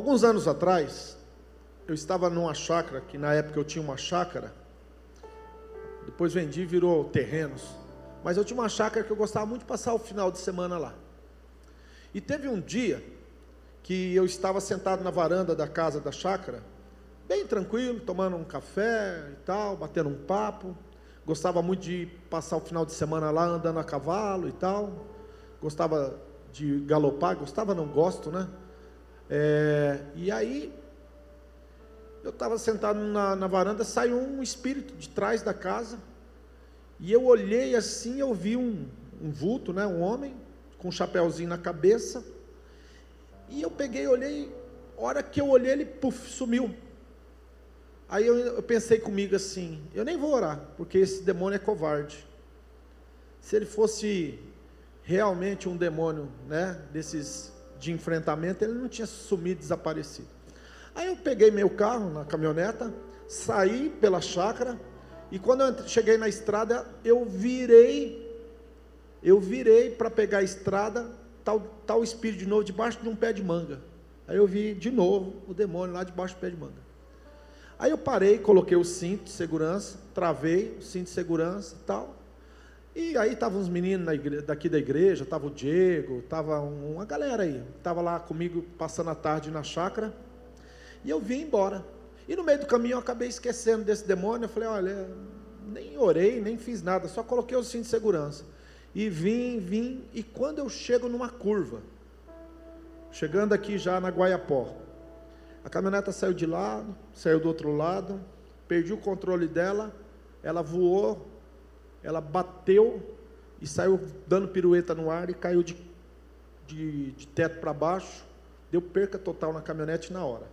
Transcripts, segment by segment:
Alguns anos atrás, eu estava numa chácara, que na época eu tinha uma chácara, depois vendi e virou terrenos, mas eu tinha uma chácara que eu gostava muito de passar o final de semana lá. E teve um dia que eu estava sentado na varanda da casa da chácara, bem tranquilo, tomando um café e tal, batendo um papo. Gostava muito de passar o final de semana lá andando a cavalo e tal. Gostava de galopar, gostava, não gosto, né? É, e aí, eu estava sentado na, na varanda, saiu um espírito de trás da casa, e eu olhei assim, eu vi um, um vulto, né, um homem, com um chapéuzinho na cabeça, e eu peguei, olhei, hora que eu olhei, ele puff, sumiu. Aí eu, eu pensei comigo assim: eu nem vou orar, porque esse demônio é covarde. Se ele fosse realmente um demônio, né, desses de enfrentamento, ele não tinha sumido, desaparecido. Aí eu peguei meu carro na caminhoneta, saí pela chácara, e quando eu cheguei na estrada, eu virei, eu virei para pegar a estrada, tal, tal espírito de novo, debaixo de um pé de manga. Aí eu vi de novo o demônio lá debaixo do pé de manga. Aí eu parei, coloquei o cinto de segurança, travei o cinto de segurança e tal. E aí estavam uns meninos daqui da igreja, estava o Diego, estava uma galera aí, estava lá comigo passando a tarde na chácara. E eu vim embora. E no meio do caminho eu acabei esquecendo desse demônio. Eu falei, olha, nem orei, nem fiz nada, só coloquei o cinto de segurança. E vim, vim, e quando eu chego numa curva, chegando aqui já na Guaiapó, a caminhoneta saiu de lado, saiu do outro lado, perdi o controle dela, ela voou, ela bateu e saiu dando pirueta no ar e caiu de, de, de teto para baixo, deu perca total na caminhonete na hora.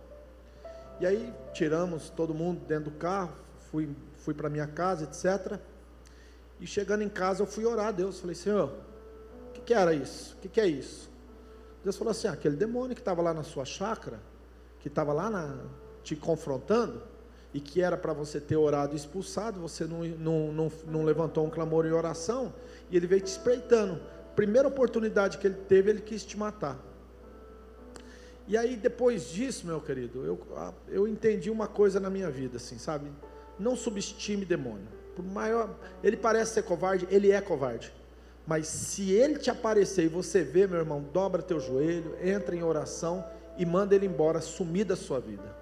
E aí tiramos todo mundo dentro do carro, fui, fui para minha casa, etc. E chegando em casa eu fui orar a Deus, falei, Senhor, o que, que, era isso? O que, que é isso? Deus falou assim, ah, aquele demônio que estava lá na sua chácara, que estava lá na, te confrontando, e que era para você ter orado expulsado, você não, não, não, não levantou um clamor em oração, e ele veio te espreitando. Primeira oportunidade que ele teve, ele quis te matar. E aí, depois disso, meu querido, eu, eu entendi uma coisa na minha vida, assim, sabe? Não subestime demônio. Por maior, ele parece ser covarde, ele é covarde. Mas se ele te aparecer e você vê, meu irmão, dobra teu joelho, entra em oração e manda ele embora, sumir da sua vida.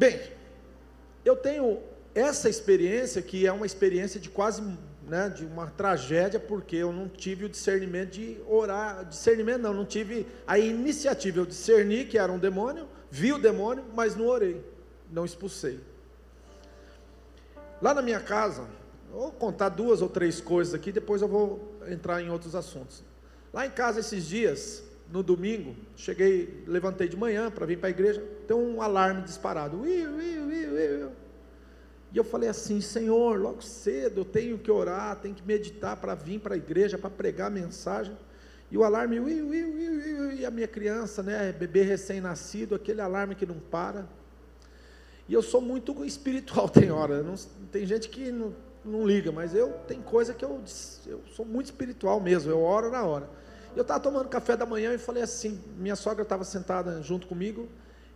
Bem, eu tenho essa experiência que é uma experiência de quase, né, de uma tragédia, porque eu não tive o discernimento de orar, discernimento não, não tive a iniciativa, eu discerni que era um demônio, vi o demônio, mas não orei, não expulsei. Lá na minha casa, vou contar duas ou três coisas aqui, depois eu vou entrar em outros assuntos. Lá em casa esses dias, no domingo, cheguei, levantei de manhã para vir para a igreja, tem um alarme disparado. Ui, ui, ui, ui. E eu falei assim, Senhor, logo cedo eu tenho que orar, tenho que meditar para vir para a igreja, para pregar a mensagem. E o alarme, ui, ui, ui, ui, e a minha criança, né, bebê recém-nascido, aquele alarme que não para. E eu sou muito espiritual, tem hora. Não, tem gente que não, não liga, mas eu tem coisa que eu, eu sou muito espiritual mesmo, eu oro na hora. Eu estava tomando café da manhã e falei assim, minha sogra estava sentada junto comigo,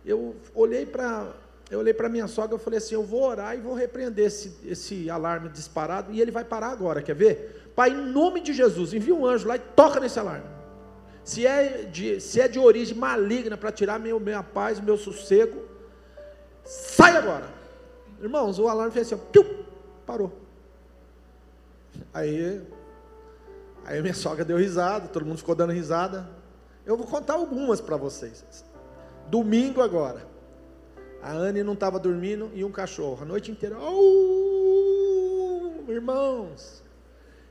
eu olhei para eu olhei para minha sogra e falei assim, eu vou orar e vou repreender esse, esse alarme disparado e ele vai parar agora, quer ver? Pai, em nome de Jesus, envia um anjo lá e toca nesse alarme. Se é de, se é de origem maligna para tirar meu, minha paz, meu sossego, sai agora. Irmãos, o alarme fez assim, piu, parou. Aí Aí minha sogra deu risada, todo mundo ficou dando risada. Eu vou contar algumas para vocês. Domingo agora. A Anne não estava dormindo e um cachorro a noite inteira. Oh, irmãos.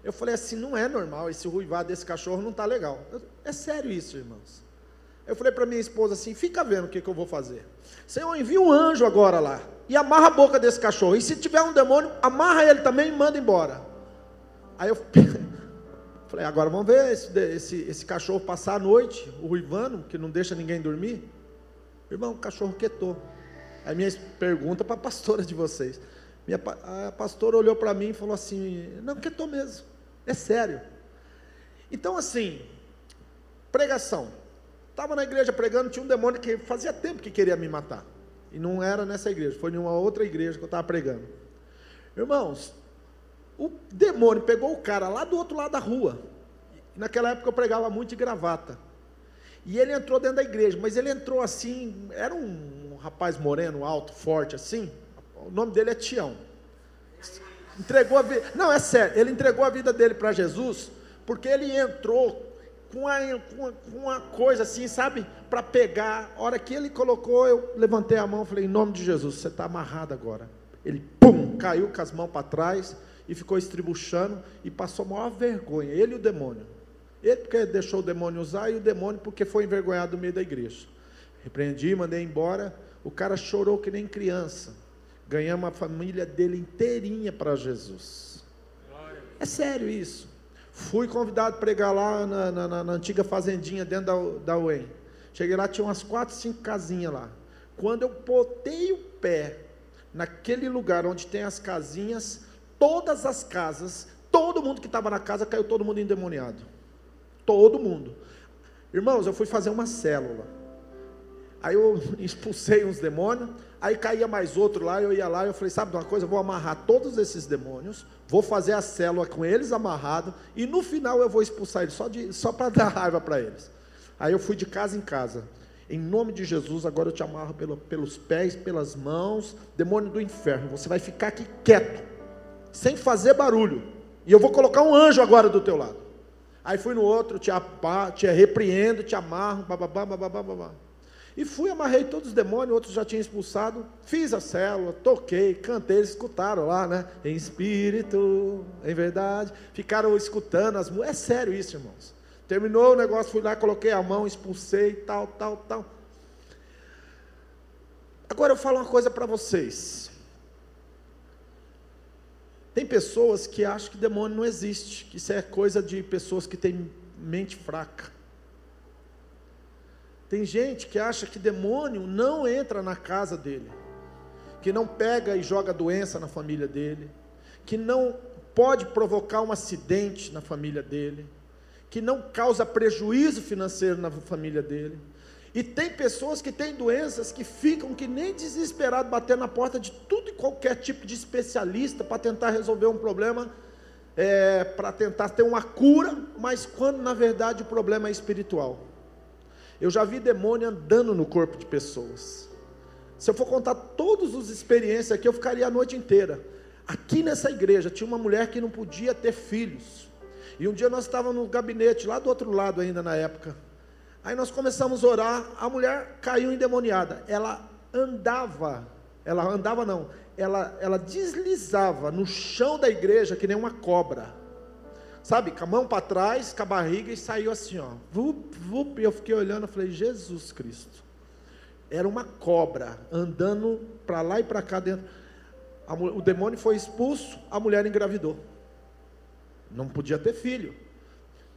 Eu falei assim, não é normal, esse ruivado desse cachorro não está legal. É sério isso, irmãos. Eu falei para minha esposa assim, fica vendo o que, que eu vou fazer. Senhor, envia um anjo agora lá e amarra a boca desse cachorro. E se tiver um demônio, amarra ele também e manda embora. Aí eu Falei, agora vamos ver esse, esse, esse cachorro passar a noite, o ruivano, que não deixa ninguém dormir. Irmão, o cachorro quietou. Aí minha pergunta para a pastora de vocês. Minha, a pastora olhou para mim e falou assim: Não, quietou mesmo, é sério. Então, assim, pregação. Estava na igreja pregando, tinha um demônio que fazia tempo que queria me matar. E não era nessa igreja, foi em uma outra igreja que eu estava pregando. Irmãos, o demônio pegou o cara lá do outro lado da rua. Naquela época eu pregava muito de gravata. E ele entrou dentro da igreja, mas ele entrou assim, era um, rapaz moreno, alto, forte assim. O nome dele é Tião. Entregou a vida. Não, é sério, ele entregou a vida dele para Jesus, porque ele entrou com uma, com uma, com uma coisa assim, sabe? Para pegar. A hora que ele colocou, eu levantei a mão e falei, em nome de Jesus, você está amarrado agora. Ele, pum, caiu com as mãos para trás e ficou estribuchando e passou a maior vergonha, ele e o demônio. Ele porque deixou o demônio usar e o demônio porque foi envergonhado no meio da igreja. Repreendi, mandei embora. O cara chorou que nem criança. Ganhamos a família dele inteirinha para Jesus. É sério isso. Fui convidado a pregar lá na, na, na antiga fazendinha dentro da, da UEM. Cheguei lá, tinha umas quatro, cinco casinhas lá. Quando eu botei o pé naquele lugar onde tem as casinhas, todas as casas, todo mundo que estava na casa caiu todo mundo endemoniado. Todo mundo. Irmãos, eu fui fazer uma célula. Aí eu expulsei uns demônios, aí caía mais outro lá, eu ia lá, eu falei, sabe de uma coisa, eu vou amarrar todos esses demônios, vou fazer a célula com eles amarrados, e no final eu vou expulsar eles, só, só para dar raiva para eles. Aí eu fui de casa em casa. Em nome de Jesus, agora eu te amarro pelo, pelos pés, pelas mãos, demônio do inferno. Você vai ficar aqui quieto, sem fazer barulho. E eu vou colocar um anjo agora do teu lado. Aí fui no outro, te, apa, te repreendo, te amarro, bababá, bababá, babá. E fui, amarrei todos os demônios, outros já tinham expulsado, fiz a célula, toquei, cantei, eles escutaram lá, né? Em espírito, em verdade. Ficaram escutando as músicas. É sério isso, irmãos. Terminou o negócio, fui lá, coloquei a mão, expulsei, tal, tal, tal. Agora eu falo uma coisa para vocês. Tem pessoas que acham que demônio não existe, que isso é coisa de pessoas que têm mente fraca. Tem gente que acha que demônio não entra na casa dele, que não pega e joga doença na família dele, que não pode provocar um acidente na família dele, que não causa prejuízo financeiro na família dele. E tem pessoas que têm doenças que ficam que nem desesperado batendo na porta de tudo e qualquer tipo de especialista para tentar resolver um problema, é, para tentar ter uma cura, mas quando na verdade o problema é espiritual. Eu já vi demônio andando no corpo de pessoas. Se eu for contar todas as experiências aqui, eu ficaria a noite inteira. Aqui nessa igreja tinha uma mulher que não podia ter filhos. E um dia nós estávamos no gabinete, lá do outro lado ainda na época. Aí nós começamos a orar, a mulher caiu endemoniada. Ela andava, ela andava não, ela, ela deslizava no chão da igreja que nem uma cobra. Sabe, com a mão para trás, com a barriga e saiu assim, ó. Vup, vup, e eu fiquei olhando, eu falei, Jesus Cristo. Era uma cobra andando para lá e para cá dentro. A, o demônio foi expulso, a mulher engravidou. Não podia ter filho.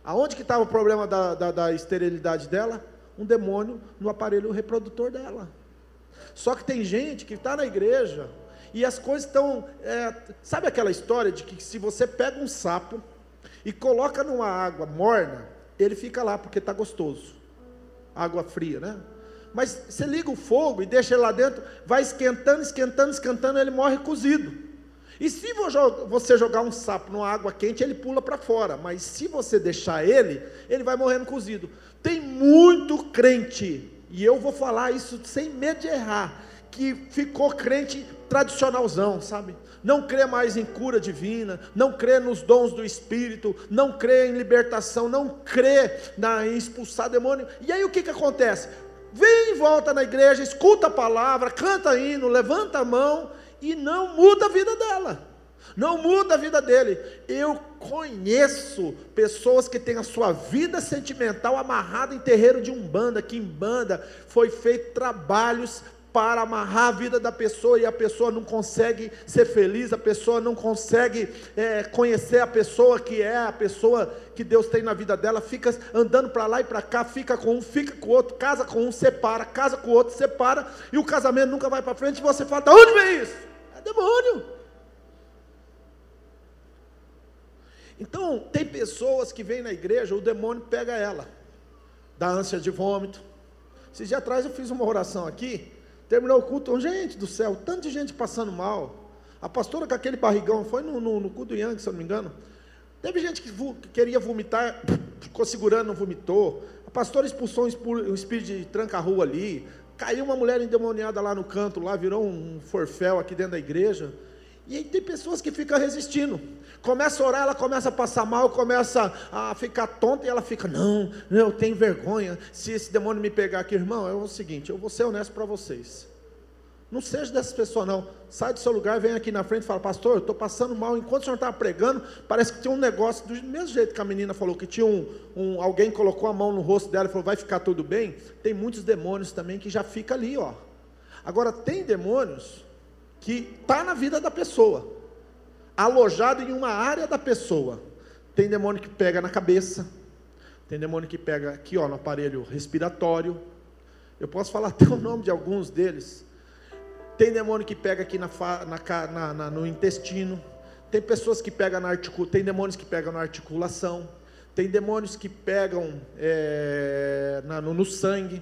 Aonde que estava o problema da, da, da esterilidade dela? Um demônio no aparelho reprodutor dela. Só que tem gente que está na igreja e as coisas estão. É, sabe aquela história de que se você pega um sapo e coloca numa água morna, ele fica lá porque está gostoso. Água fria, né? Mas você liga o fogo e deixa ele lá dentro, vai esquentando, esquentando, esquentando, ele morre cozido. E se você jogar um sapo numa água quente, ele pula para fora. Mas se você deixar ele, ele vai morrendo cozido. Tem muito crente, e eu vou falar isso sem medo de errar, que ficou crente tradicionalzão, sabe? Não crê mais em cura divina, não crê nos dons do Espírito, não crê em libertação, não crê na, em expulsar demônio. E aí o que, que acontece? Vem e volta na igreja, escuta a palavra, canta hino, levanta a mão e não muda a vida dela. Não muda a vida dele. Eu conheço pessoas que têm a sua vida sentimental amarrada em terreiro de umbanda, que em banda foi feito trabalhos para amarrar a vida da pessoa e a pessoa não consegue ser feliz, a pessoa não consegue é, conhecer a pessoa que é a pessoa que Deus tem na vida dela, fica andando para lá e para cá, fica com um, fica com o outro, casa com um, separa, casa com o outro, separa, e o casamento nunca vai para frente, e você fala: de onde vem isso? É demônio. Então, tem pessoas que vêm na igreja, o demônio pega ela. da ânsia de vômito. Esses dias atrás eu fiz uma oração aqui, terminou o culto, gente do céu, tanta gente passando mal. A pastora com aquele barrigão, foi no, no, no culto do Yang, se eu não me engano. Teve gente que, que queria vomitar, ficou segurando, não vomitou. A pastora expulsou um espírito de tranca-rua ali. Caiu uma mulher endemoniada lá no canto, lá virou um forféu aqui dentro da igreja. E aí tem pessoas que ficam resistindo. Começa a orar, ela começa a passar mal, começa a ficar tonta e ela fica, não, eu tenho vergonha. Se esse demônio me pegar aqui, irmão, é o seguinte, eu vou ser honesto para vocês. Não seja dessas pessoas, não. Sai do seu lugar, vem aqui na frente e fala, pastor, eu estou passando mal. Enquanto o senhor estava pregando, parece que tinha um negócio, do mesmo jeito que a menina falou, que tinha um, um, alguém colocou a mão no rosto dela e falou, vai ficar tudo bem. Tem muitos demônios também que já fica ali, ó. Agora, tem demônios que está na vida da pessoa, alojado em uma área da pessoa. Tem demônio que pega na cabeça, tem demônio que pega aqui, ó, no aparelho respiratório. Eu posso falar até o nome de alguns deles tem demônio que pega aqui na, na, na, no intestino. Tem pessoas que pegam na articulação. Tem demônios que pegam na articulação. Tem demônios que pegam é, no, no, sangue.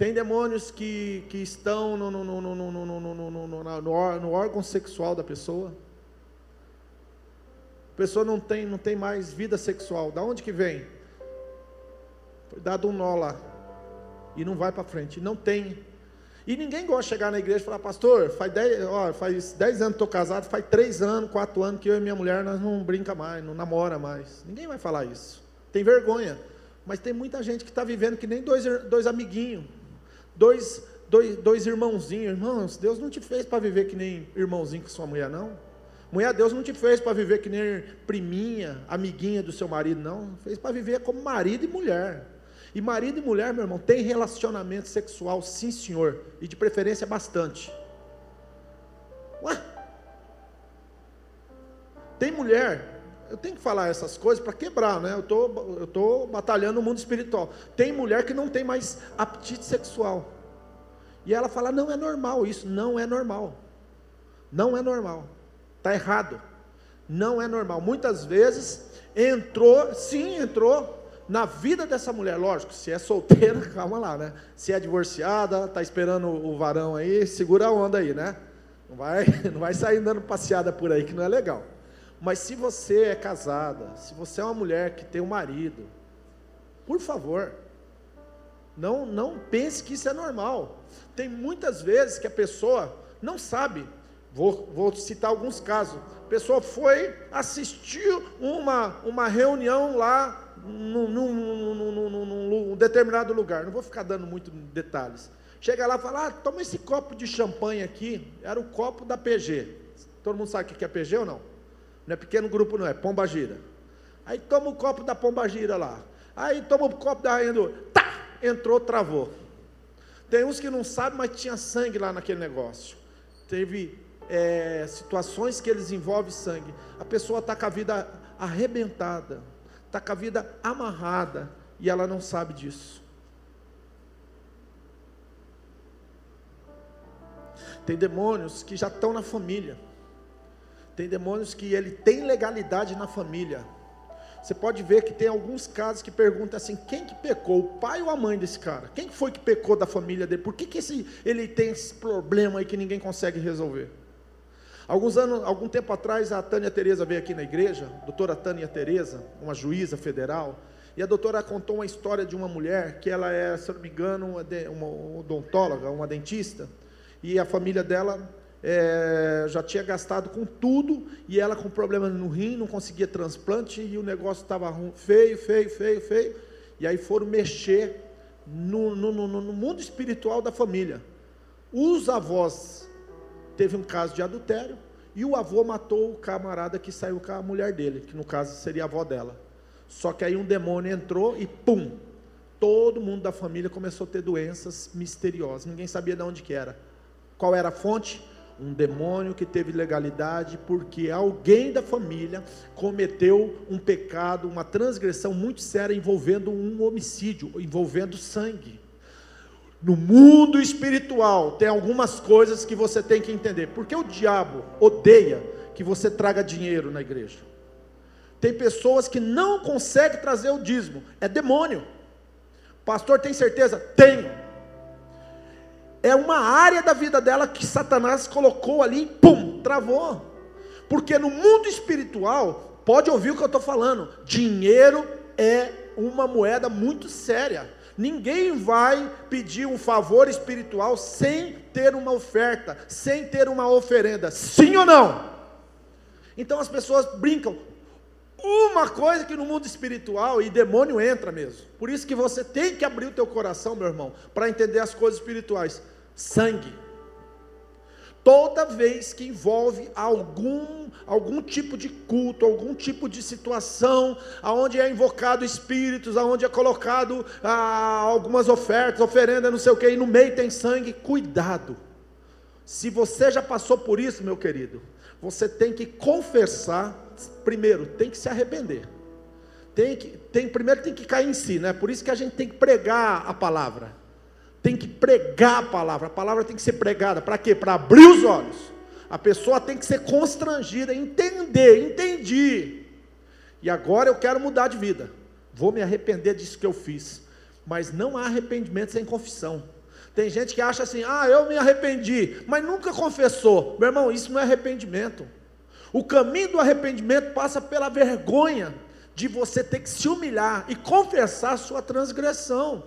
Tem demônios que, que estão no, no, no, no, no, no, no, no órgão sexual da pessoa. A pessoa não tem, não tem mais vida sexual. Da onde que vem? Foi dado um nó lá. E não vai para frente. Não tem e ninguém gosta de chegar na igreja e falar, pastor, faz 10, ó, faz dez anos que estou casado, faz 3 anos, 4 anos que eu e minha mulher nós não brinca mais, não namora mais. Ninguém vai falar isso. Tem vergonha. Mas tem muita gente que está vivendo que nem dois, dois amiguinhos, dois, dois, dois irmãozinhos. Irmãos, Deus não te fez para viver que nem irmãozinho com sua mulher, não. Mulher, Deus não te fez para viver que nem priminha, amiguinha do seu marido, não. Fez para viver como marido e mulher. E marido e mulher, meu irmão, tem relacionamento sexual, sim, senhor, e de preferência bastante. Ué? Tem mulher, eu tenho que falar essas coisas para quebrar, né? Eu tô, eu tô batalhando no mundo espiritual. Tem mulher que não tem mais apetite sexual. E ela fala: "Não é normal isso, não é normal. Não é normal. Tá errado. Não é normal. Muitas vezes entrou, sim, entrou na vida dessa mulher, lógico, se é solteira, calma lá, né? Se é divorciada, está esperando o varão aí, segura a onda aí, né? Não vai, não vai sair dando passeada por aí, que não é legal. Mas se você é casada, se você é uma mulher que tem um marido, por favor, não, não pense que isso é normal. Tem muitas vezes que a pessoa não sabe. Vou, vou citar alguns casos. A pessoa foi assistir uma, uma reunião lá num, num, num, num, determinado lugar. Não vou ficar dando muito detalhes. Chega lá e fala: ah, toma esse copo de champanhe aqui. Era o copo da PG. Todo mundo sabe o que é PG ou não? Não é pequeno grupo, não é. Pomba gira. Aí toma o copo da pomba gira lá. Aí toma o copo da rainha do. Tá! Entrou, travou. Tem uns que não sabem, mas tinha sangue lá naquele negócio. Teve é, situações que eles envolvem sangue. A pessoa está com a vida arrebentada está com a vida amarrada e ela não sabe disso. Tem demônios que já estão na família. Tem demônios que ele tem legalidade na família. Você pode ver que tem alguns casos que perguntam assim: quem que pecou, o pai ou a mãe desse cara? Quem foi que pecou da família dele? Por que, que esse, ele tem esse problema aí que ninguém consegue resolver? Alguns anos, algum tempo atrás, a Tânia Teresa veio aqui na igreja, a doutora Tânia Teresa, uma juíza federal, e a doutora contou uma história de uma mulher que ela é, se não me engano, uma, uma odontóloga, uma dentista, e a família dela é, já tinha gastado com tudo, e ela com problema no rim, não conseguia transplante, e o negócio estava feio, feio, feio, feio, e aí foram mexer no, no, no, no mundo espiritual da família. Os avós teve um caso de adultério e o avô matou o camarada que saiu com a mulher dele, que no caso seria a avó dela. Só que aí um demônio entrou e pum, todo mundo da família começou a ter doenças misteriosas. Ninguém sabia de onde que era. Qual era a fonte? Um demônio que teve legalidade porque alguém da família cometeu um pecado, uma transgressão muito séria envolvendo um homicídio, envolvendo sangue. No mundo espiritual, tem algumas coisas que você tem que entender. Porque o diabo odeia que você traga dinheiro na igreja. Tem pessoas que não conseguem trazer o dízimo, é demônio. Pastor, tem certeza? Tenho. É uma área da vida dela que Satanás colocou ali, pum, travou. Porque no mundo espiritual, pode ouvir o que eu estou falando, dinheiro é uma moeda muito séria. Ninguém vai pedir um favor espiritual sem ter uma oferta, sem ter uma oferenda. Sim ou não? Então as pessoas brincam. Uma coisa que no mundo espiritual e demônio entra mesmo. Por isso que você tem que abrir o teu coração, meu irmão, para entender as coisas espirituais. Sangue. Toda vez que envolve algum algum tipo de culto, algum tipo de situação, aonde é invocado espíritos, aonde é colocado ah, algumas ofertas, oferenda, não sei o que, e no meio tem sangue, cuidado. Se você já passou por isso, meu querido, você tem que confessar, primeiro, tem que se arrepender. Tem que, tem, primeiro tem que cair em si, né? Por isso que a gente tem que pregar a palavra. Tem que pregar a palavra. A palavra tem que ser pregada. Para quê? Para abrir os olhos. A pessoa tem que ser constrangida, entender, entendi. E agora eu quero mudar de vida. Vou me arrepender disso que eu fiz. Mas não há arrependimento sem confissão. Tem gente que acha assim: ah, eu me arrependi, mas nunca confessou. Meu irmão, isso não é arrependimento. O caminho do arrependimento passa pela vergonha de você ter que se humilhar e confessar sua transgressão.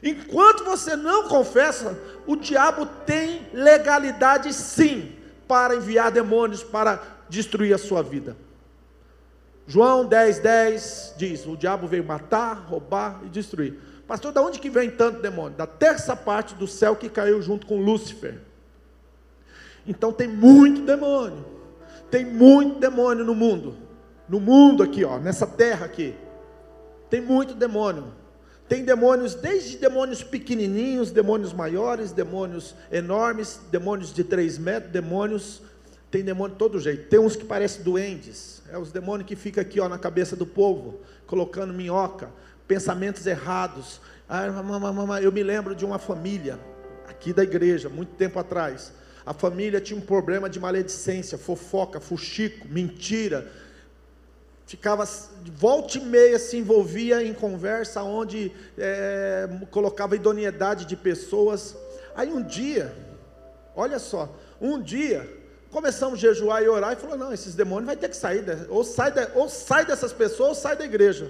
Enquanto você não confessa, o diabo tem legalidade sim para enviar demônios para destruir a sua vida. João 10, 10 diz: O diabo veio matar, roubar e destruir. Pastor, da onde que vem tanto demônio? Da terça parte do céu que caiu junto com Lúcifer. Então tem muito demônio. Tem muito demônio no mundo. No mundo aqui, ó, nessa terra aqui. Tem muito demônio. Tem demônios, desde demônios pequenininhos, demônios maiores, demônios enormes, demônios de 3 metros, demônios. Tem demônio de todo jeito. Tem uns que parecem duendes. É os demônios que ficam aqui ó, na cabeça do povo, colocando minhoca, pensamentos errados. Eu me lembro de uma família, aqui da igreja, muito tempo atrás. A família tinha um problema de maledicência, fofoca, fuxico, mentira ficava volta e meia se envolvia em conversa onde é, colocava idoneidade de pessoas. Aí um dia, olha só, um dia começamos a jejuar e orar e falou: não, esses demônios vai ter que sair, ou sai, de, ou sai dessas pessoas ou sai da igreja.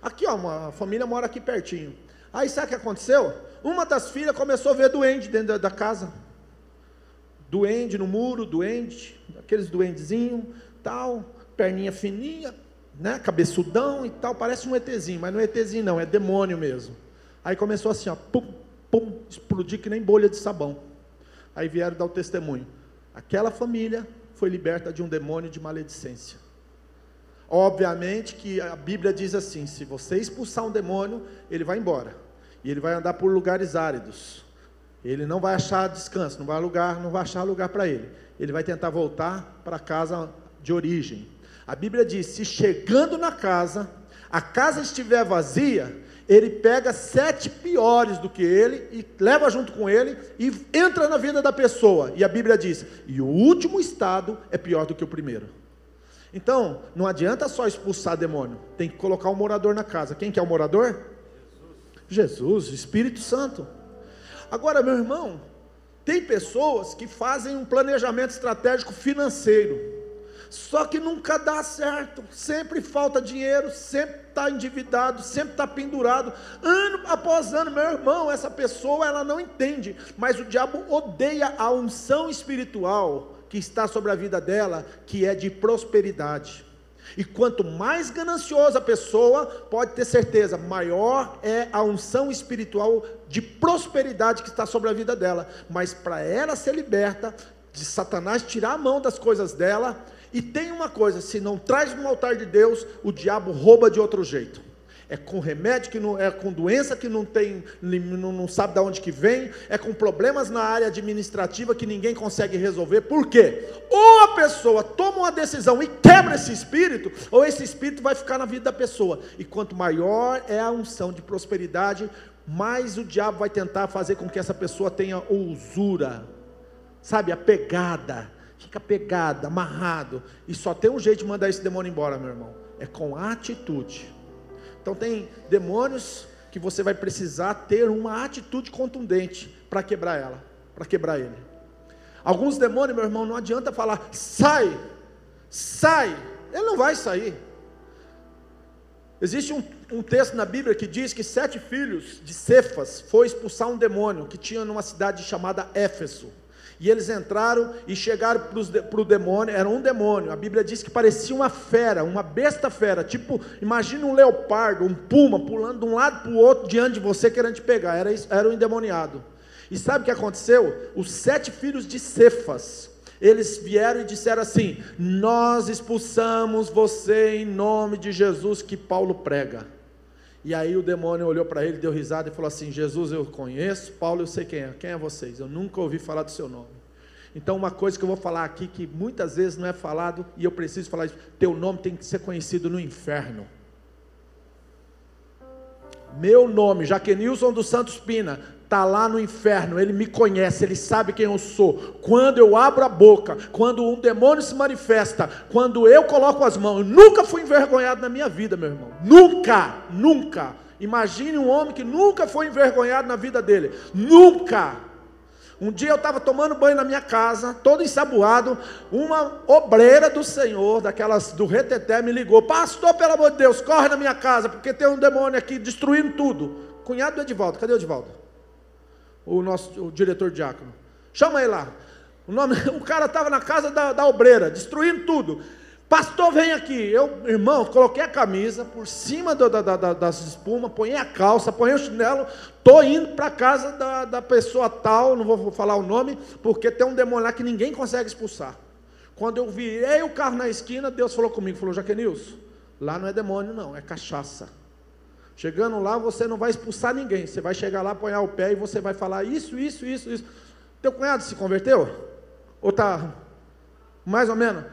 Aqui, ó, uma família mora aqui pertinho. Aí sabe o que aconteceu? Uma das filhas começou a ver doente dentro da, casa. Duende no muro, duende, aqueles duendezinhos, tal, perninha fininha né, cabeçudão e tal, parece um ETzinho, mas não é ETzinho não, é demônio mesmo. Aí começou assim, ó, pum, pum, explodir que nem bolha de sabão. Aí vieram dar o testemunho. Aquela família foi liberta de um demônio de maledicência. Obviamente que a Bíblia diz assim: se você expulsar um demônio, ele vai embora. E ele vai andar por lugares áridos. Ele não vai achar descanso, não vai lugar, não vai achar lugar para ele. Ele vai tentar voltar para a casa de origem. A Bíblia diz: se chegando na casa, a casa estiver vazia, ele pega sete piores do que ele e leva junto com ele e entra na vida da pessoa. E a Bíblia diz: e o último estado é pior do que o primeiro. Então, não adianta só expulsar demônio, tem que colocar um morador na casa. Quem que é o morador? Jesus, Jesus Espírito Santo. Agora, meu irmão, tem pessoas que fazem um planejamento estratégico financeiro só que nunca dá certo, sempre falta dinheiro, sempre está endividado, sempre está pendurado, ano após ano, meu irmão, essa pessoa ela não entende, mas o diabo odeia a unção espiritual que está sobre a vida dela, que é de prosperidade. E quanto mais gananciosa a pessoa, pode ter certeza, maior é a unção espiritual de prosperidade que está sobre a vida dela. Mas para ela ser liberta de Satanás tirar a mão das coisas dela, e tem uma coisa: se não traz no altar de Deus, o diabo rouba de outro jeito. É com remédio que não é com doença que não tem, não, não sabe de onde que vem, é com problemas na área administrativa que ninguém consegue resolver. Por quê? Ou a pessoa toma uma decisão e quebra esse espírito, ou esse espírito vai ficar na vida da pessoa. E quanto maior é a unção de prosperidade, mais o diabo vai tentar fazer com que essa pessoa tenha usura, sabe, a pegada fica pegado, amarrado, e só tem um jeito de mandar esse demônio embora, meu irmão, é com atitude. Então tem demônios que você vai precisar ter uma atitude contundente para quebrar ela, para quebrar ele. Alguns demônios, meu irmão, não adianta falar, sai, sai, ele não vai sair. Existe um, um, texto na Bíblia que diz que sete filhos de Cefas foi expulsar um demônio que tinha numa cidade chamada Éfeso. E eles entraram e chegaram para o demônio, era um demônio. A Bíblia diz que parecia uma fera, uma besta fera. Tipo, imagina um leopardo, um puma, pulando de um lado para o outro diante de você, querendo te pegar. Era, era um endemoniado. E sabe o que aconteceu? Os sete filhos de Cefas, eles vieram e disseram assim: Nós expulsamos você em nome de Jesus que Paulo prega. E aí o demônio olhou para ele, deu risada e falou assim: Jesus eu conheço, Paulo eu sei quem é. Quem é vocês? Eu nunca ouvi falar do seu nome. Então, uma coisa que eu vou falar aqui, que muitas vezes não é falado, e eu preciso falar isso: teu nome tem que ser conhecido no inferno. Meu nome, Jaquenilson dos Santos Pina, está lá no inferno, ele me conhece, ele sabe quem eu sou. Quando eu abro a boca, quando um demônio se manifesta, quando eu coloco as mãos, eu nunca fui envergonhado na minha vida, meu irmão. Nunca, nunca. Imagine um homem que nunca foi envergonhado na vida dele. Nunca. Um dia eu estava tomando banho na minha casa, todo ensaboado, uma obreira do Senhor, daquelas do reteté, me ligou: Pastor, pelo amor de Deus, corre na minha casa, porque tem um demônio aqui destruindo tudo. Cunhado do Edivaldo, cadê o Edivaldo? O nosso o diretor diácono. Chama ele lá. O, nome, o cara estava na casa da, da obreira, destruindo tudo. Pastor, vem aqui. Eu, irmão, coloquei a camisa por cima do, da, da, das espumas, ponhei a calça, ponhei o chinelo, estou indo para a casa da, da pessoa tal, não vou falar o nome, porque tem um demônio lá que ninguém consegue expulsar. Quando eu virei o carro na esquina, Deus falou comigo, falou, Jaquenilson, lá não é demônio não, é cachaça. Chegando lá, você não vai expulsar ninguém. Você vai chegar lá, apoiar o pé e você vai falar isso, isso, isso, isso. Teu cunhado se converteu? Ou tá mais ou menos?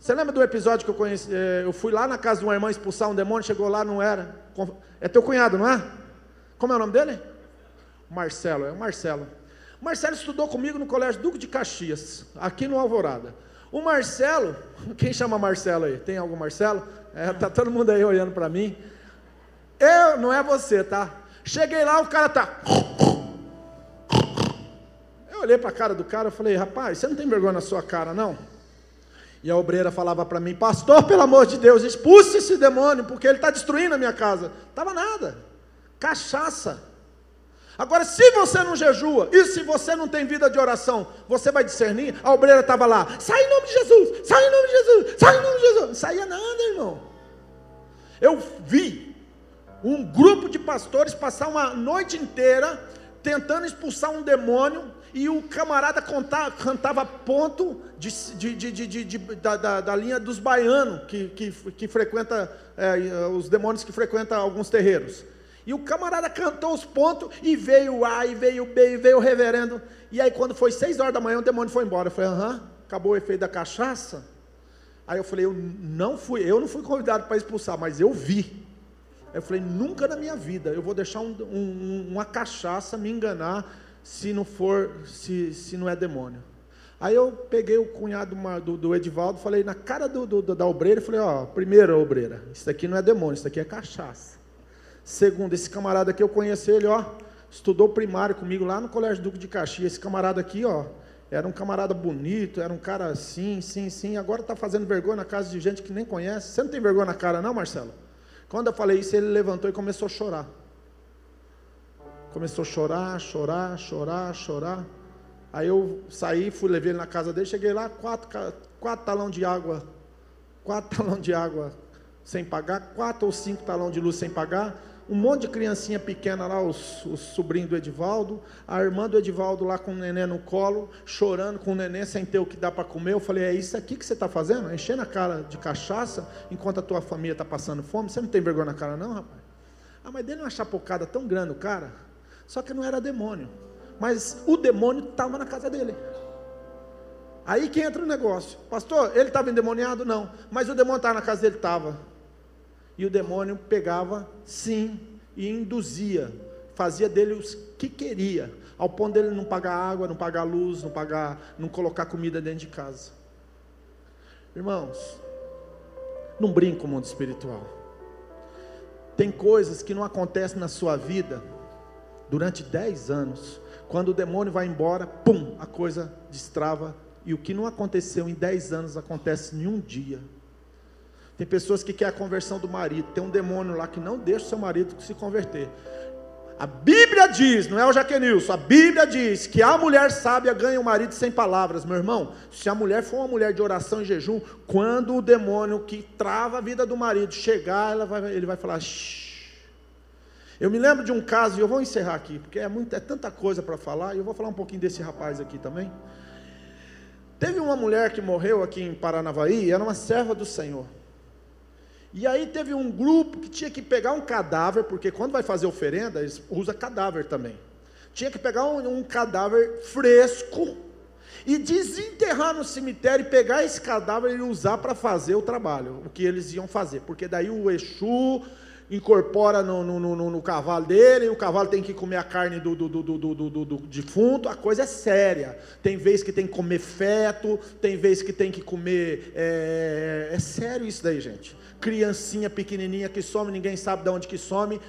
Você lembra do episódio que eu conheci? Eh, eu fui lá na casa de uma irmã expulsar um demônio, chegou lá, não era. É teu cunhado, não é? Como é o nome dele? Marcelo, é o Marcelo. Marcelo estudou comigo no Colégio Duque de Caxias, aqui no Alvorada. O Marcelo, quem chama Marcelo aí? Tem algum Marcelo? É, tá todo mundo aí olhando para mim. Eu, não é você, tá? Cheguei lá, o cara tá. Eu olhei para a cara do cara e falei, rapaz, você não tem vergonha na sua cara, não? E a obreira falava para mim, pastor, pelo amor de Deus, expulse esse demônio, porque ele está destruindo a minha casa. Tava nada. Cachaça. Agora, se você não jejua, e se você não tem vida de oração, você vai discernir? A obreira estava lá, sai em nome de Jesus, sai em nome de Jesus, sai em nome de Jesus. Não saía nada, irmão. Eu vi um grupo de pastores passar uma noite inteira tentando expulsar um demônio e o camarada contava, cantava ponto de, de, de, da, da, da, linha dos baianos, que, que, que frequenta, é, os demônios que frequentam alguns terreiros. E o camarada cantou os pontos, e veio o A, e veio o B, e veio o reverendo. E aí, quando foi seis horas da manhã, o demônio foi embora. Eu falei, aham, acabou o efeito da cachaça. Aí eu falei, eu não fui, eu não fui convidado para expulsar, mas eu vi. Eu falei, nunca na minha vida eu vou deixar um, um, uma cachaça me enganar se não for, se, se não é demônio. Aí eu peguei o cunhado do, do Edivaldo, falei na cara do, do, da obreira, falei, ó, primeiro obreira, isso aqui não é demônio, isso aqui é cachaça. Segundo, esse camarada aqui eu conheci ele, ó, estudou primário comigo lá no Colégio Duque de Caxias. Esse camarada aqui, ó, era um camarada bonito, era um cara assim, sim, sim. Agora está fazendo vergonha na casa de gente que nem conhece. Você não tem vergonha na cara, não, Marcelo? Quando eu falei isso, ele levantou e começou a chorar. Começou a chorar, chorar, chorar, chorar. Aí eu saí, fui, levei ele na casa dele, cheguei lá, quatro, quatro talão de água, quatro talão de água sem pagar, quatro ou cinco talão de luz sem pagar, um monte de criancinha pequena lá, os, os sobrinhos do Edivaldo, a irmã do Edivaldo lá com o neném no colo, chorando com o neném sem ter o que dá para comer. Eu falei, é isso aqui que você está fazendo? Enchendo a cara de cachaça enquanto a tua família está passando fome? Você não tem vergonha na cara não, rapaz? Ah, mas dele uma chapocada tão grande o cara, só que não era demônio. Mas o demônio estava na casa dele. Aí que entra o negócio. Pastor, ele estava endemoniado? Não. Mas o demônio estava na casa dele? Estava. E o demônio pegava, sim, e induzia, fazia dele o que queria, ao ponto dele não pagar água, não pagar luz, não pagar, não colocar comida dentro de casa. Irmãos, não brinca com o mundo espiritual. Tem coisas que não acontecem na sua vida durante 10 anos. Quando o demônio vai embora, pum, a coisa destrava. E o que não aconteceu em 10 anos acontece em um dia. Tem pessoas que querem a conversão do marido. Tem um demônio lá que não deixa o seu marido se converter. A Bíblia diz, não é o Jaquenilson, a Bíblia diz que a mulher sábia ganha o marido sem palavras, meu irmão. Se a mulher for uma mulher de oração e jejum, quando o demônio que trava a vida do marido chegar, vai, ele vai falar. Shh. Eu me lembro de um caso, e eu vou encerrar aqui, porque é, muito, é tanta coisa para falar, e eu vou falar um pouquinho desse rapaz aqui também. Teve uma mulher que morreu aqui em Paranavaí, era uma serva do Senhor. E aí teve um grupo que tinha que pegar um cadáver, porque quando vai fazer oferenda, eles usa cadáver também. Tinha que pegar um, um cadáver fresco e desenterrar no cemitério e pegar esse cadáver e usar para fazer o trabalho, o que eles iam fazer. Porque daí o Exu incorpora no, no, no, no, cavalo dele, e o cavalo tem que comer a carne do, do, do, do, defunto, a coisa é séria. Tem vez que tem que comer feto, tem vez que tem que comer. É, é sério isso daí, gente criancinha pequenininha que some, ninguém sabe de onde que some.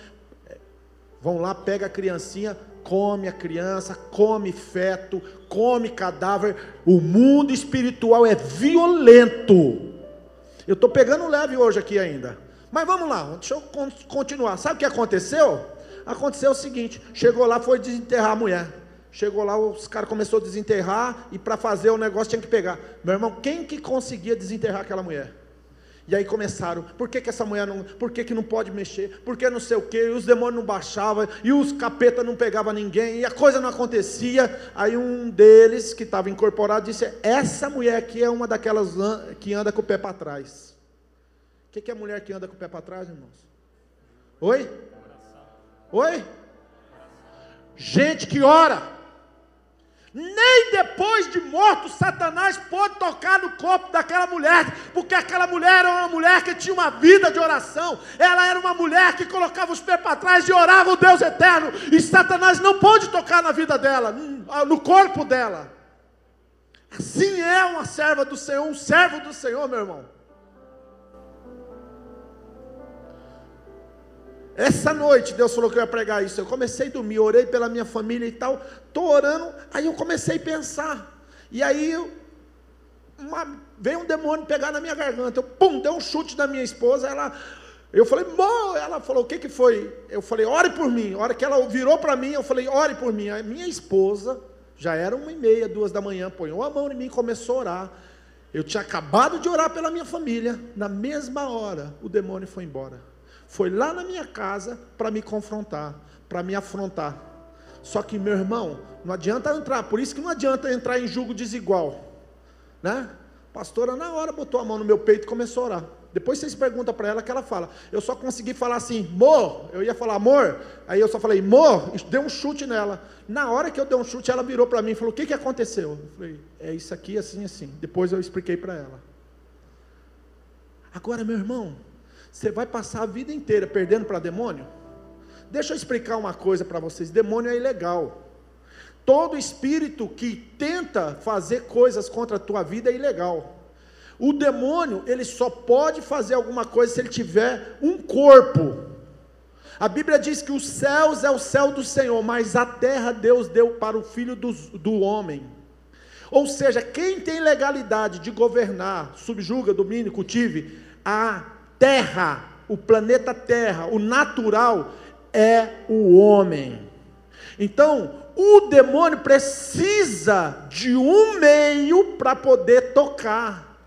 Vão lá, pega a criancinha, come a criança, come feto, come cadáver. O mundo espiritual é violento. Eu estou pegando leve hoje aqui ainda. Mas vamos lá, deixa eu continuar. Sabe o que aconteceu? Aconteceu o seguinte: chegou lá, foi desenterrar a mulher. Chegou lá, os caras começaram a desenterrar e para fazer o negócio tinha que pegar. Meu irmão, quem que conseguia desenterrar aquela mulher? E aí começaram, por que, que essa mulher não, por que, que não pode mexer, por que não sei o que, e os demônios não baixavam, e os capeta não pegavam ninguém, e a coisa não acontecia. Aí um deles, que estava incorporado, disse: Essa mulher aqui é uma daquelas que anda com o pé para trás. Que, que é mulher que anda com o pé para trás, irmãos? Oi? Oi? Gente que ora nem depois de morto Satanás pôde tocar no corpo daquela mulher, porque aquela mulher era uma mulher que tinha uma vida de oração, ela era uma mulher que colocava os pés para trás e orava o Deus eterno, e Satanás não pôde tocar na vida dela, no corpo dela. Assim é uma serva do Senhor, um servo do Senhor, meu irmão. Essa noite Deus falou que eu ia pregar isso. Eu comecei a dormir, orei pela minha família e tal. Estou orando, aí eu comecei a pensar. E aí uma, veio um demônio pegar na minha garganta. Eu, pum, deu um chute na minha esposa. Ela, eu falei, Mô! ela falou, o que, que foi? Eu falei, ore por mim. A hora que ela virou para mim, eu falei, ore por mim. A minha esposa, já era uma e meia, duas da manhã, ponhou a mão em mim e começou a orar. Eu tinha acabado de orar pela minha família. Na mesma hora, o demônio foi embora foi lá na minha casa para me confrontar, para me afrontar. Só que, meu irmão, não adianta entrar, por isso que não adianta entrar em julgo desigual. Né? A pastora, na hora, botou a mão no meu peito e começou a orar. Depois vocês perguntam para ela que ela fala. Eu só consegui falar assim, amor. Eu ia falar amor. Aí eu só falei, amor. Deu um chute nela. Na hora que eu dei um chute, ela virou para mim e falou: O que, que aconteceu? Eu falei: É isso aqui, assim, assim. Depois eu expliquei para ela. Agora, meu irmão, você vai passar a vida inteira perdendo para demônio? Deixa eu explicar uma coisa para vocês: demônio é ilegal. Todo espírito que tenta fazer coisas contra a tua vida é ilegal. O demônio, ele só pode fazer alguma coisa se ele tiver um corpo. A Bíblia diz que os céus é o céu do Senhor, mas a terra Deus deu para o filho do, do homem. Ou seja, quem tem legalidade de governar, subjuga, domine, cultive a terra, o planeta Terra, o natural é o homem. Então, o demônio precisa de um meio para poder tocar,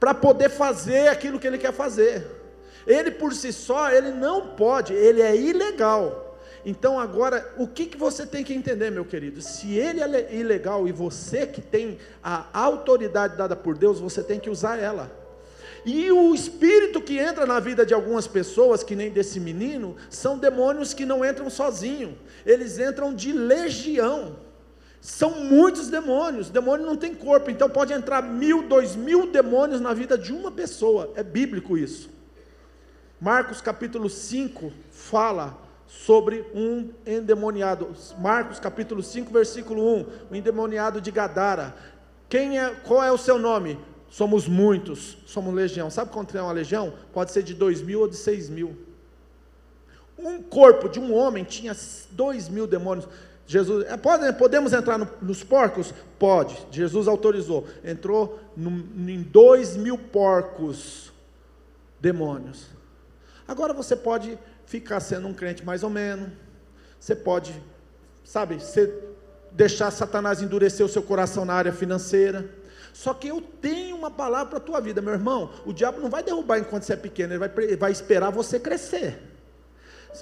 para poder fazer aquilo que ele quer fazer. Ele por si só, ele não pode, ele é ilegal. Então agora, o que, que você tem que entender, meu querido? Se ele é ilegal e você que tem a autoridade dada por Deus, você tem que usar ela. E o espírito que entra na vida de algumas pessoas, que nem desse menino, são demônios que não entram sozinho, eles entram de legião. São muitos demônios, demônio não tem corpo, então pode entrar mil, dois mil demônios na vida de uma pessoa, é bíblico isso. Marcos capítulo 5 fala sobre um endemoniado. Marcos capítulo 5, versículo 1, o endemoniado de Gadara. Quem é, qual é o seu nome? Somos muitos, somos legião. Sabe quanto é uma legião? Pode ser de dois mil ou de seis mil. Um corpo de um homem tinha dois mil demônios. Jesus, é, pode, podemos entrar no, nos porcos? Pode. Jesus autorizou. Entrou em dois mil porcos demônios. Agora você pode ficar sendo um crente mais ou menos. Você pode, sabe, ser, deixar Satanás endurecer o seu coração na área financeira. Só que eu tenho uma palavra para a tua vida, meu irmão. O diabo não vai derrubar enquanto você é pequeno, ele vai, vai esperar você crescer.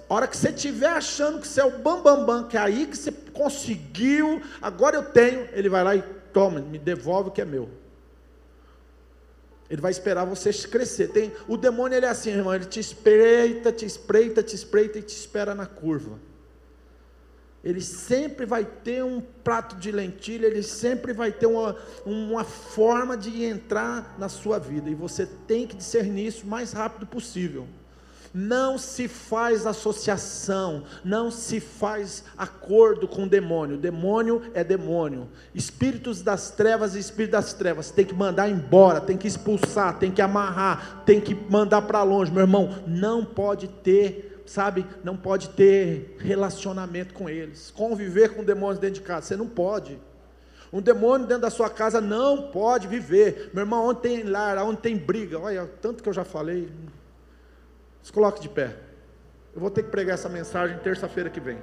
A hora que você estiver achando que você é o bambambam, bam, bam, que é aí que você conseguiu, agora eu tenho, ele vai lá e toma, me devolve o que é meu. Ele vai esperar você crescer. Tem, o demônio ele é assim, irmão, ele te espreita, te espreita, te espreita e te espera na curva. Ele sempre vai ter um prato de lentilha, ele sempre vai ter uma, uma forma de entrar na sua vida. E você tem que discernir isso o mais rápido possível. Não se faz associação, não se faz acordo com o demônio. Demônio é demônio. Espíritos das trevas e espíritos das trevas tem que mandar embora, tem que expulsar, tem que amarrar, tem que mandar para longe, meu irmão. Não pode ter sabe, não pode ter relacionamento com eles, conviver com demônios dentro de casa, você não pode. Um demônio dentro da sua casa não pode viver. Meu irmão, onde tem lar, onde tem briga, olha, tanto que eu já falei. Se coloque de pé. Eu vou ter que pregar essa mensagem terça-feira que vem.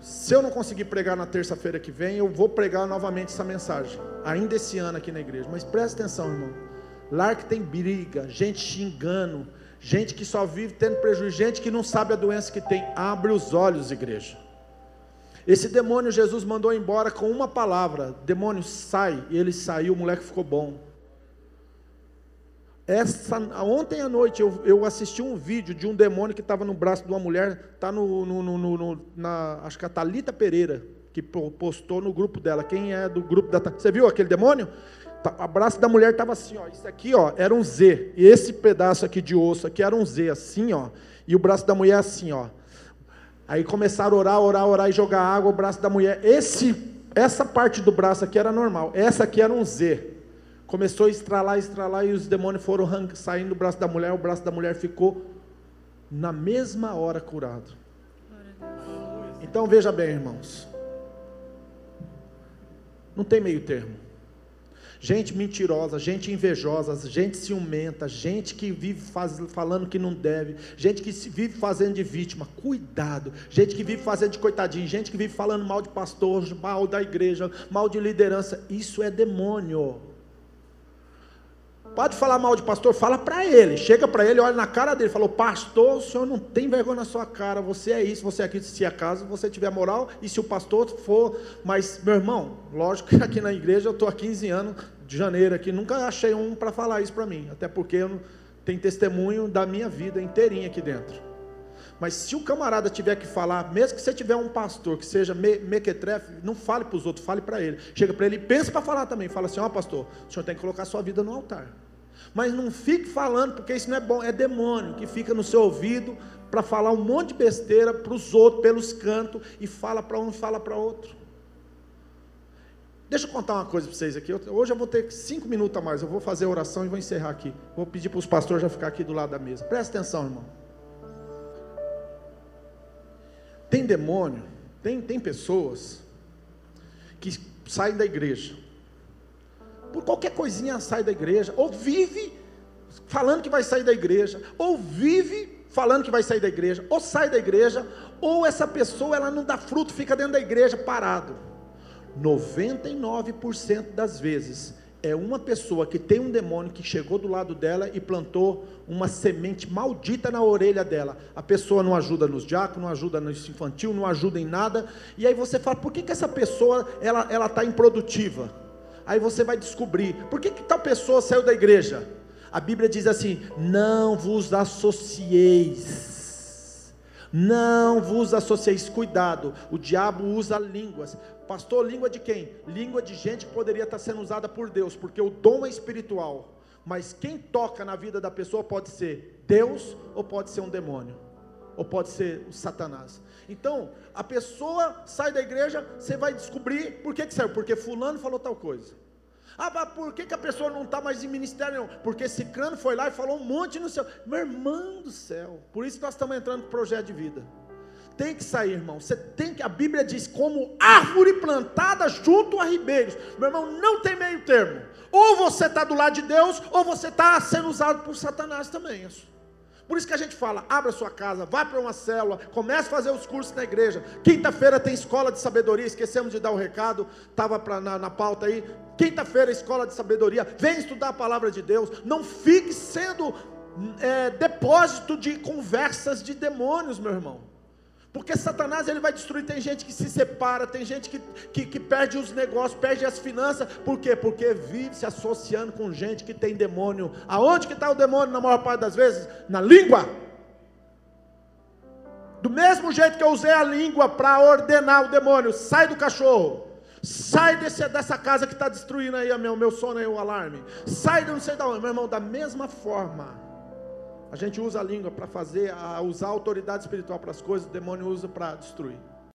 Se eu não conseguir pregar na terça-feira que vem, eu vou pregar novamente essa mensagem, ainda esse ano aqui na igreja. Mas presta atenção, irmão. Lar que tem briga, gente xingando, gente que só vive tendo prejuízo, gente que não sabe a doença que tem. Abre os olhos, igreja. Esse demônio Jesus mandou embora com uma palavra: demônio sai. E ele saiu, o moleque ficou bom. Essa, ontem à noite eu, eu assisti um vídeo de um demônio que estava no braço de uma mulher, está no, no, no, no, na, acho que é a Thalita Pereira, que postou no grupo dela. Quem é do grupo da Você viu aquele demônio? Tá, o braço da mulher estava assim, ó. Isso aqui, ó, era um Z. E esse pedaço aqui de osso aqui era um Z, assim, ó. E o braço da mulher assim, ó. Aí começaram a orar, orar, orar e jogar água. O braço da mulher. Esse, essa parte do braço aqui era normal. Essa aqui era um Z. Começou a estralar, estralar e os demônios foram saindo do braço da mulher. O braço da mulher ficou na mesma hora curado. Então veja bem, irmãos. Não tem meio termo gente mentirosa, gente invejosa, gente ciumenta, gente que vive faz, falando que não deve, gente que vive fazendo de vítima, cuidado, gente que vive fazendo de coitadinho, gente que vive falando mal de pastor, mal da igreja, mal de liderança, isso é demônio. Pode falar mal de pastor, fala para ele. Chega para ele, olha na cara dele, falou: Pastor, o senhor não tem vergonha na sua cara. Você é isso, você é aquilo. Se acaso você tiver moral, e se o pastor for. Mas, meu irmão, lógico que aqui na igreja eu estou há 15 anos, de janeiro aqui, nunca achei um para falar isso para mim. Até porque eu não tenho testemunho da minha vida inteirinha aqui dentro. Mas se o camarada tiver que falar, mesmo que você tiver um pastor que seja me, mequetrefe, não fale para os outros, fale para ele. Chega para ele e pensa para falar também. Fala assim: Ó, oh, pastor, o senhor tem que colocar sua vida no altar. Mas não fique falando, porque isso não é bom, é demônio que fica no seu ouvido para falar um monte de besteira para os outros, pelos cantos, e fala para um fala para outro. Deixa eu contar uma coisa para vocês aqui. Hoje eu vou ter cinco minutos a mais. Eu vou fazer a oração e vou encerrar aqui. Vou pedir para os pastores já ficar aqui do lado da mesa. Presta atenção, irmão. Tem demônio, tem, tem pessoas que saem da igreja por qualquer coisinha sai da igreja, ou vive falando que vai sair da igreja, ou vive falando que vai sair da igreja, ou sai da igreja, ou essa pessoa ela não dá fruto, fica dentro da igreja parado. 99% das vezes é uma pessoa que tem um demônio que chegou do lado dela e plantou uma semente maldita na orelha dela. A pessoa não ajuda nos diáconos, não ajuda no infantil, não ajuda em nada. E aí você fala, por que, que essa pessoa ela ela está improdutiva? aí você vai descobrir por que, que tal pessoa saiu da igreja. A Bíblia diz assim: não vos associeis. Não vos associeis, cuidado, o diabo usa línguas. Pastor, língua de quem? Língua de gente que poderia estar sendo usada por Deus, porque o dom é espiritual. Mas quem toca na vida da pessoa pode ser Deus ou pode ser um demônio, ou pode ser o Satanás. Então, a pessoa sai da igreja, você vai descobrir por que, que saiu, porque fulano falou tal coisa. Ah, mas por que, que a pessoa não está mais em ministério? Não? Porque esse crânio foi lá e falou um monte no céu. Meu irmão do céu. Por isso nós estamos entrando no projeto de vida. Tem que sair, irmão. Você tem que. A Bíblia diz como árvore plantada junto a ribeiros. Meu irmão, não tem meio termo. Ou você está do lado de Deus, ou você está sendo usado por Satanás também. Isso. Por isso que a gente fala: abra sua casa, vá para uma célula, comece a fazer os cursos na igreja. Quinta-feira tem escola de sabedoria, esquecemos de dar o recado, estava na, na pauta aí. Quinta-feira, escola de sabedoria, vem estudar a palavra de Deus. Não fique sendo é, depósito de conversas de demônios, meu irmão. Porque Satanás ele vai destruir. Tem gente que se separa, tem gente que, que, que perde os negócios, perde as finanças. Por quê? Porque vive se associando com gente que tem demônio. Aonde que está o demônio na maior parte das vezes? Na língua. Do mesmo jeito que eu usei a língua para ordenar o demônio, sai do cachorro. Sai desse, dessa casa que está destruindo aí o meu, meu sono e o alarme. Sai de não sei da onde. Meu irmão, da mesma forma a gente usa a língua para fazer, a usar a autoridade espiritual para as coisas, o demônio usa para destruir.